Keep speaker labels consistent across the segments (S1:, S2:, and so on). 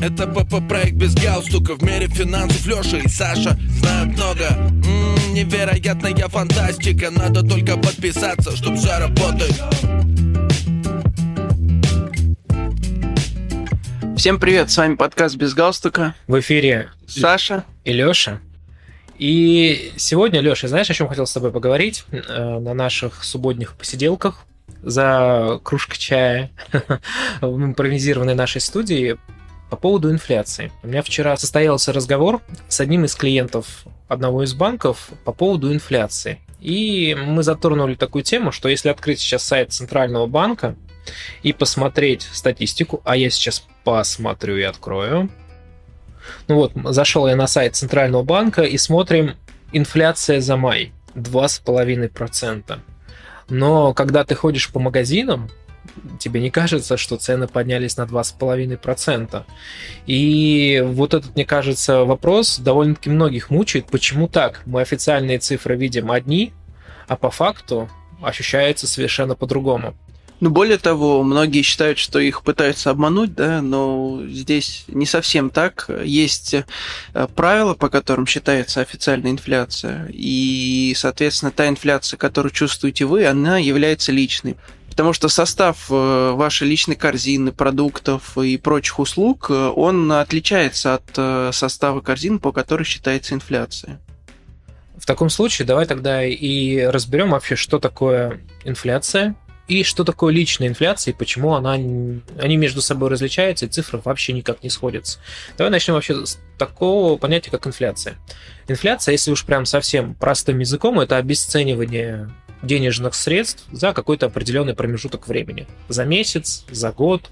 S1: Это ПП-проект без галстука. В мире финансов Леша и Саша знают много. М-м, Невероятная фантастика. Надо только подписаться, чтоб все работает.
S2: Всем привет, с вами подкаст «Без галстука».
S3: В эфире
S2: Саша.
S3: И Лёша. И сегодня, Лёша, знаешь, о чем хотел с тобой поговорить? Э, на наших субботних посиделках за кружкой чая в импровизированной нашей студии по поводу инфляции. У меня вчера состоялся разговор с одним из клиентов одного из банков по поводу инфляции. И мы затронули такую тему, что если открыть сейчас сайт Центрального банка и посмотреть статистику, а я сейчас посмотрю и открою. Ну вот, зашел я на сайт Центрального банка и смотрим инфляция за май 2,5%. Но когда ты ходишь по магазинам, тебе не кажется, что цены поднялись на 2,5%. И вот этот, мне кажется, вопрос довольно-таки многих мучает. Почему так? Мы официальные цифры видим одни, а по факту ощущается совершенно по-другому.
S2: Ну, более того, многие считают, что их пытаются обмануть, да, но здесь не совсем так. Есть э, правила, по которым считается официальная инфляция, и, соответственно, та инфляция, которую чувствуете вы, она является личной. Потому что состав э, вашей личной корзины, продуктов и прочих услуг, э, он отличается от состава корзин, по которой считается инфляция.
S3: В таком случае давай тогда и разберем вообще, что такое инфляция, и что такое личная инфляция, и почему она, они между собой различаются, и цифры вообще никак не сходятся. Давай начнем вообще с такого понятия, как инфляция. Инфляция, если уж прям совсем простым языком, это обесценивание денежных средств за какой-то определенный промежуток времени. За месяц, за год,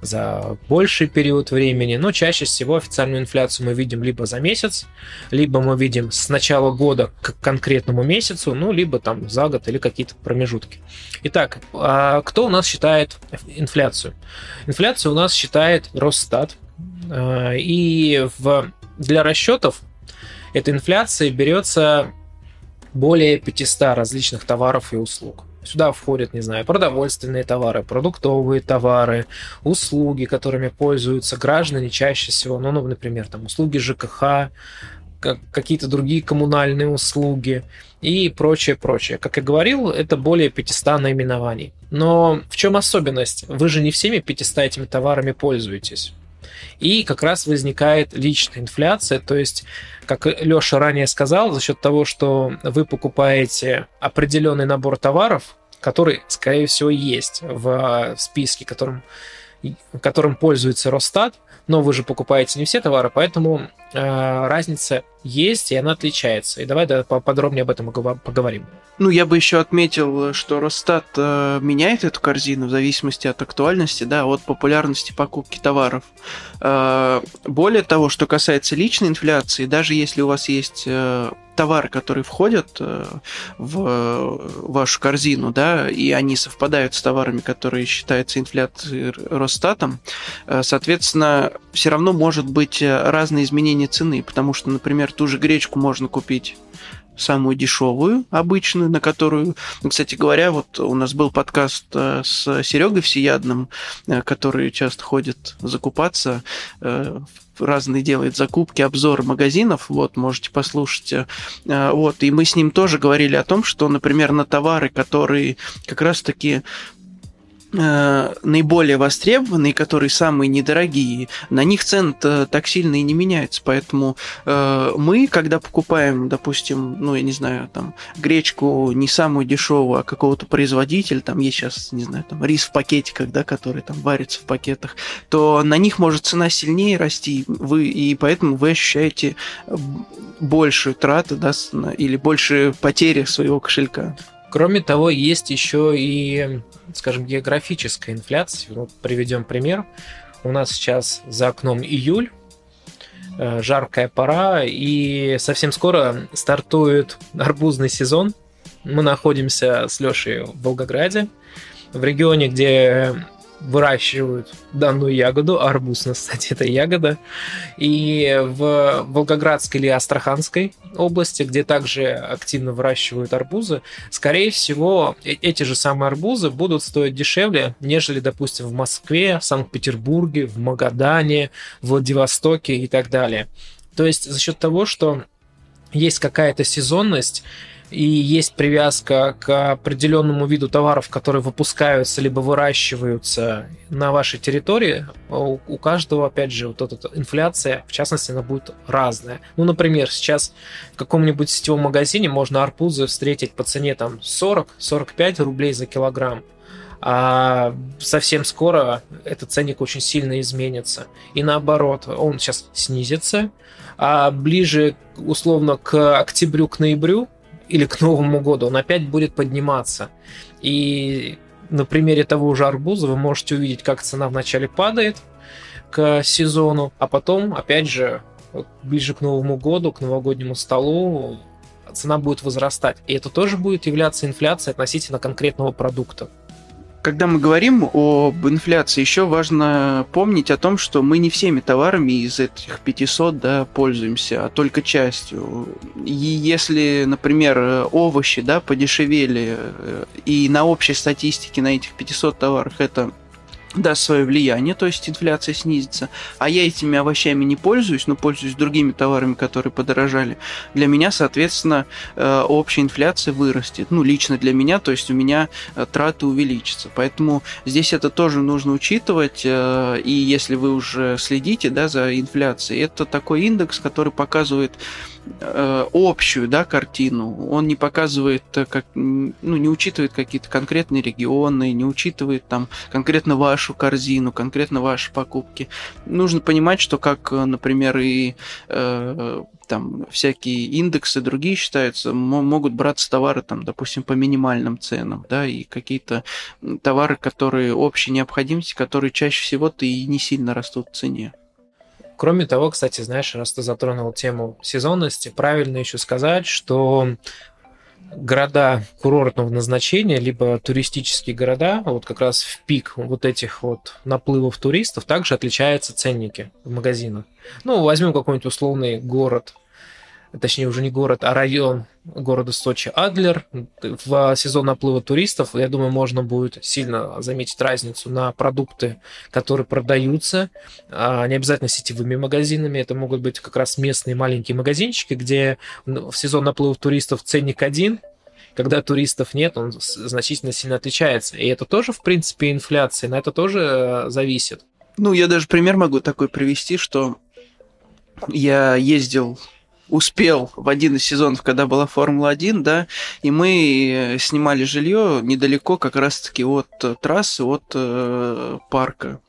S3: за больший период времени, но чаще всего официальную инфляцию мы видим либо за месяц, либо мы видим с начала года к конкретному месяцу, ну, либо там за год или какие-то промежутки. Итак, а кто у нас считает инфляцию? Инфляцию у нас считает Росстат, а, и в, для расчетов этой инфляции берется более 500 различных товаров и услуг. Сюда входят, не знаю, продовольственные товары, продуктовые товары, услуги, которыми пользуются граждане чаще всего, ну, ну например, там услуги ЖКХ, какие-то другие коммунальные услуги и прочее, прочее. Как я говорил, это более 500 наименований. Но в чем особенность? Вы же не всеми 500 этими товарами пользуетесь. И как раз возникает личная инфляция, то есть, как Леша ранее сказал, за счет того, что вы покупаете определенный набор товаров, который, скорее всего, есть в списке, которым, которым пользуется Росстат, но вы же покупаете не все товары, поэтому э, разница есть, и она отличается. И давай да, поподробнее об этом поговорим.
S2: Ну, я бы еще отметил, что Росстат э, меняет эту корзину в зависимости от актуальности, да, от популярности покупки товаров. Э, более того, что касается личной инфляции, даже если у вас есть э, товары, которые входят э, в вашу корзину, да, и они совпадают с товарами, которые считаются инфляцией Росстатом, э, соответственно, все равно может быть э, разные изменения цены, потому что, например, ту же гречку можно купить самую дешевую, обычную, на которую, ну, кстати говоря, вот у нас был подкаст э, с Серегой Всеядным, э, который часто ходит закупаться, э, разные делает закупки, обзоры магазинов, вот, можете послушать. Вот, и мы с ним тоже говорили о том, что, например, на товары, которые как раз-таки Э, наиболее востребованные, которые самые недорогие, на них цены так сильно и не меняются. Поэтому э, мы, когда покупаем, допустим, ну, я не знаю, там, гречку не самую дешевую, а какого-то производителя, там есть сейчас, не знаю, там, рис в пакетиках, да, который там варится в пакетах, то на них может цена сильнее расти, вы, и поэтому вы ощущаете большую трату, да, или больше потери своего кошелька.
S3: Кроме того, есть еще и, скажем, географическая инфляция. Вот приведем пример. У нас сейчас за окном июль, э, жаркая пора, и совсем скоро стартует арбузный сезон. Мы находимся с Лешей в Волгограде, в регионе, где выращивают данную ягоду, арбуз, кстати, это ягода, и в Волгоградской или Астраханской области, где также активно выращивают арбузы, скорее всего, э, эти же самые арбузы будут стоить дешевле, нежели, допустим, в Москве, в Санкт-Петербурге, в Магадане, в Владивостоке и так далее. То есть за счет того, что есть какая-то сезонность, и есть привязка к определенному виду товаров, которые выпускаются либо выращиваются на вашей территории, у каждого, опять же, вот эта инфляция, в частности, она будет разная. Ну, например, сейчас в каком-нибудь сетевом магазине можно арбузы встретить по цене там 40-45 рублей за килограмм а совсем скоро этот ценник очень сильно изменится. И наоборот, он сейчас снизится, а ближе условно к октябрю, к ноябрю или к Новому году он опять будет подниматься. И на примере того же арбуза вы можете увидеть, как цена вначале падает к сезону, а потом, опять же, ближе к Новому году, к новогоднему столу, цена будет возрастать. И это тоже будет являться инфляцией относительно конкретного продукта
S2: когда мы говорим об инфляции, еще важно помнить о том, что мы не всеми товарами из этих 500 да, пользуемся, а только частью. И если, например, овощи да, подешевели, э, и на общей статистике на этих 500 товарах это даст свое влияние, то есть инфляция снизится, а я этими овощами не пользуюсь, но пользуюсь другими товарами, которые подорожали, для меня, соответственно, э, общая инфляция вырастет. Ну, лично для меня, то есть у меня э, траты увеличатся. Поэтому здесь это тоже нужно учитывать, э, и если вы уже следите да, за инфляцией, это такой индекс, который показывает Э, общую да, картину. Он не показывает, э, как, ну, не учитывает какие-то конкретные регионы, не учитывает там конкретно вашу корзину, конкретно ваши покупки. Нужно понимать, что как, э, например, и э, там всякие индексы другие считаются, могут браться товары, там, допустим, по минимальным ценам, да, и какие-то товары, которые общей необходимости, которые чаще всего-то и не сильно растут в цене.
S3: Кроме того, кстати, знаешь, раз ты затронул тему сезонности, правильно еще сказать, что города курортного назначения, либо туристические города, вот как раз в пик вот этих вот наплывов туристов, также отличаются ценники в магазинах. Ну, возьмем какой-нибудь условный город, точнее уже не город, а район города Сочи Адлер. В сезон наплыва туристов, я думаю, можно будет сильно заметить разницу на продукты, которые продаются. А, не обязательно сетевыми магазинами, это могут быть как раз местные маленькие магазинчики, где в сезон наплыва туристов ценник один, когда туристов нет, он значительно сильно отличается. И это тоже, в принципе, инфляция, на это тоже э, зависит.
S2: Ну, я даже пример могу такой привести, что я ездил успел в один из сезонов, когда была Формула-1, да, и мы э, снимали жилье недалеко как раз-таки от трассы, от э, парка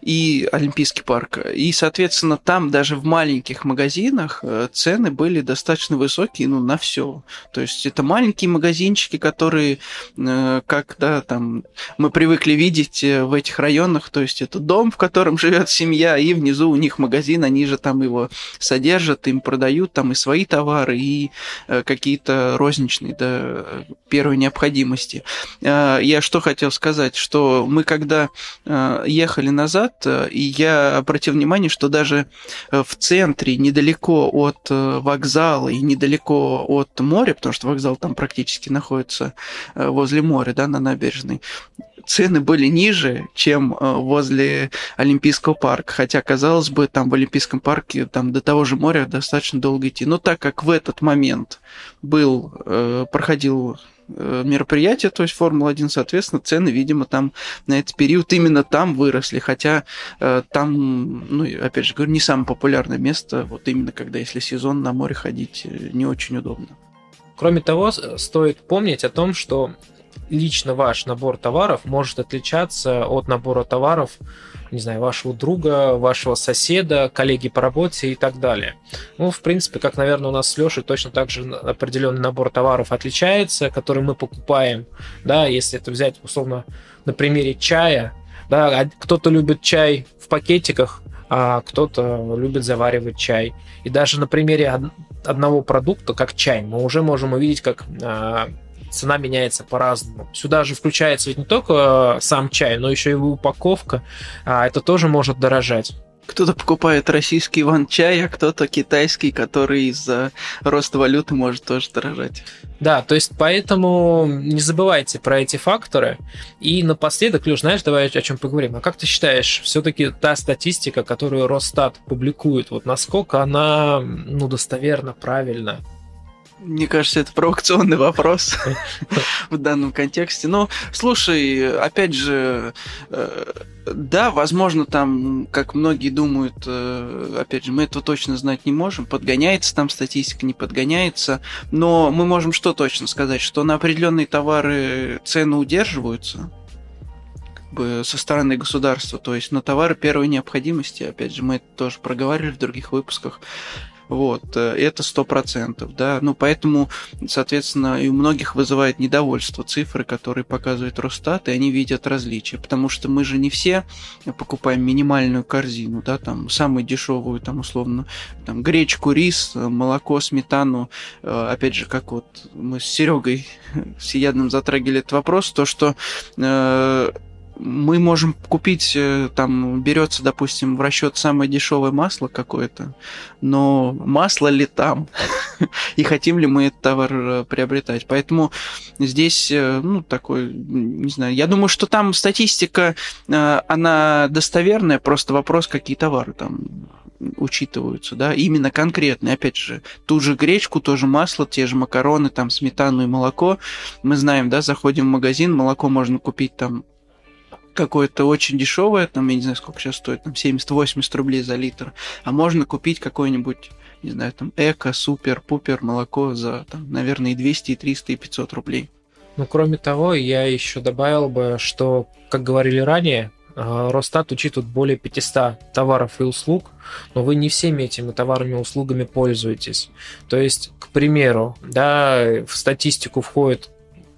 S2: и Олимпийский парк. И, соответственно, там даже в маленьких магазинах э, цены были достаточно высокие, ну, на все. То есть это маленькие магазинчики, которые, э, как, да, там, мы привыкли видеть э, в этих районах, то есть это дом, в котором живет семья, и внизу у них магазин, они же там его содержат, им продают там и свои товары, и какие-то розничные, да, первой необходимости. Я что хотел сказать, что мы когда ехали ехали назад, э, и я обратил внимание, что даже э, в центре, недалеко от э, вокзала и недалеко от моря, потому что вокзал там практически находится возле моря, да, на набережной, цены были ниже, чем возле Олимпийского парка. Хотя, казалось бы, там в Олимпийском парке там до того же моря достаточно долго идти. Но так как в этот момент был, проходил мероприятие, то есть Формула-1, соответственно, цены, видимо, там на этот период именно там выросли, хотя э, там, ну, опять же говорю, не самое популярное место, вот именно когда, если сезон на море ходить, э, не очень удобно.
S3: Кроме того, стоит помнить о том, что лично ваш набор товаров может отличаться от набора товаров не знаю, вашего друга, вашего соседа, коллеги по работе и так далее. Ну, в принципе, как, наверное, у нас с Лешей точно так же определенный набор товаров отличается, который мы покупаем, да, если это взять, условно, на примере чая, да, кто-то любит чай в пакетиках, а кто-то любит заваривать чай. И даже на примере одного продукта, как чай, мы уже можем увидеть, как а, цена меняется по-разному. Сюда же включается ведь не только сам чай, но еще и упаковка, а это тоже может дорожать.
S2: Кто-то покупает российский ван-чай, а кто-то китайский, который из-за роста валюты может тоже дорожать.
S3: Да, то есть поэтому не забывайте про эти факторы. И напоследок, Леш, знаешь, давай о чем поговорим. А как ты считаешь, все-таки та статистика, которую Росстат публикует, вот насколько она ну, достоверна, правильна?
S2: Мне кажется, это провокационный вопрос в данном контексте. Но, слушай, опять же, э, да, возможно, там, как многие думают, э, опять же, мы этого точно знать не можем, подгоняется там статистика, не подгоняется, но мы можем что точно сказать, что на определенные товары цены удерживаются, со стороны государства, то есть на товары первой необходимости, опять же, мы это тоже проговаривали в других выпусках, вот, э, это сто процентов, да. Ну, поэтому, соответственно, и у многих вызывает недовольство цифры, которые показывает Росстат, и они видят различия, потому что мы же не все покупаем минимальную корзину, да, там, самую дешевую, там, условно, там, гречку, рис, молоко, сметану, э, опять же, как вот мы с Серегой Сиядным затрагивали этот вопрос, то, что э, мы можем купить, э, там берется, допустим, в расчет самое дешевое масло какое-то, но масло ли там? И хотим ли мы этот товар э, приобретать? Поэтому здесь, э, ну, такой, не знаю, я думаю, что там статистика, она достоверная, просто вопрос, какие товары там учитываются, да, именно конкретные. Опять же, ту же гречку, то же масло, те же макароны, там, сметану и молоко. Мы знаем, да, заходим в магазин, молоко можно купить там какое-то очень дешевое, там, я не знаю, сколько сейчас стоит, там 70-80 рублей за литр, а можно купить какое-нибудь, не знаю, там, эко, супер, пупер молоко за, там, наверное, и 200, и 300, и 500 рублей.
S3: Ну, кроме того, я еще добавил бы, что, как говорили ранее, э, Росстат учитывает более 500 товаров и услуг, но вы не всеми этими товарами и услугами пользуетесь. То есть, к примеру, да, в статистику входит,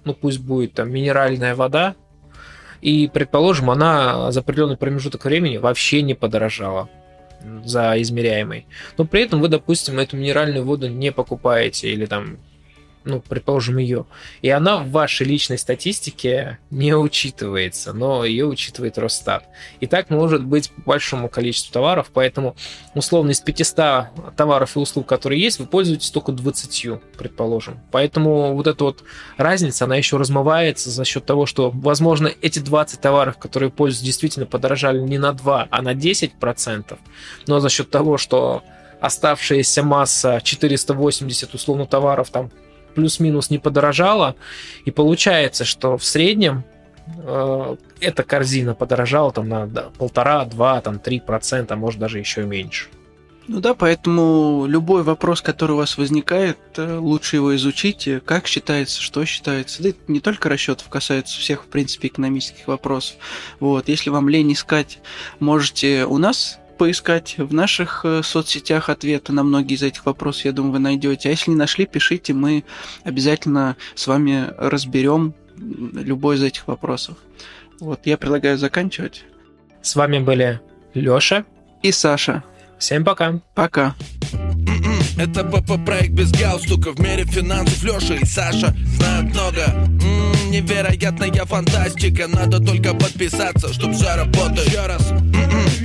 S3: ну пусть будет там минеральная вода, и, предположим, она за определенный промежуток времени вообще не подорожала за измеряемый. Но при этом вы, допустим, эту минеральную воду не покупаете или там ну, предположим, ее, и она в вашей личной статистике не учитывается, но ее учитывает Росстат. И так может быть по большому количеству товаров, поэтому, условно, из 500 товаров и услуг, которые есть, вы пользуетесь только 20, предположим. Поэтому вот эта вот разница, она еще размывается за счет того, что, возможно, эти 20 товаров, которые пользуются, действительно подорожали не на 2, а на 10%, но за счет того, что оставшаяся масса 480 условно товаров там плюс-минус не подорожала. И получается, что в среднем э, эта корзина подорожала там на полтора, два, там три процента, а может даже еще меньше.
S2: Ну да, поэтому любой вопрос, который у вас возникает, э, лучше его изучить, как считается, что считается. Да это не только расчетов касается всех, в принципе, экономических вопросов. Вот, если вам лень искать, можете у нас поискать в наших э, соцсетях ответы на многие из этих вопросов, я думаю, вы найдете. А если не нашли, пишите, мы обязательно с вами разберем любой из этих вопросов. Вот, я предлагаю заканчивать.
S3: С вами были Лёша
S2: и Саша.
S3: Всем пока.
S2: Пока.
S1: Это ПП-проект без галстука В мире финансов Леша и Саша знают много М-м, Невероятная фантастика Надо только подписаться, чтоб все работает Еще раз М-м,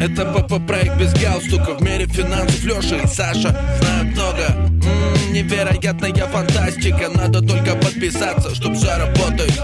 S1: Это ПП-проект без галстука В мире финансов Леша и Саша знают много. М-м, Невероятная фантастика. Надо только подписаться, чтоб все работает